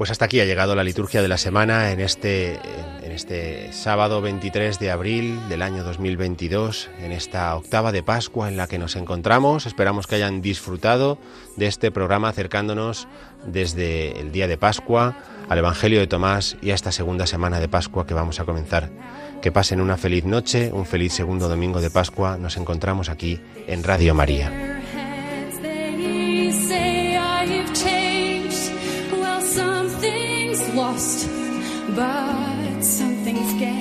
Pues hasta aquí ha llegado la liturgia de la semana en este, en este sábado 23 de abril del año 2022, en esta octava de Pascua en la que nos encontramos. Esperamos que hayan disfrutado de este programa acercándonos desde el día de Pascua al Evangelio de Tomás y a esta segunda semana de Pascua que vamos a comenzar. Que pasen una feliz noche, un feliz segundo domingo de Pascua. Nos encontramos aquí en Radio María. Lost, but something's gained.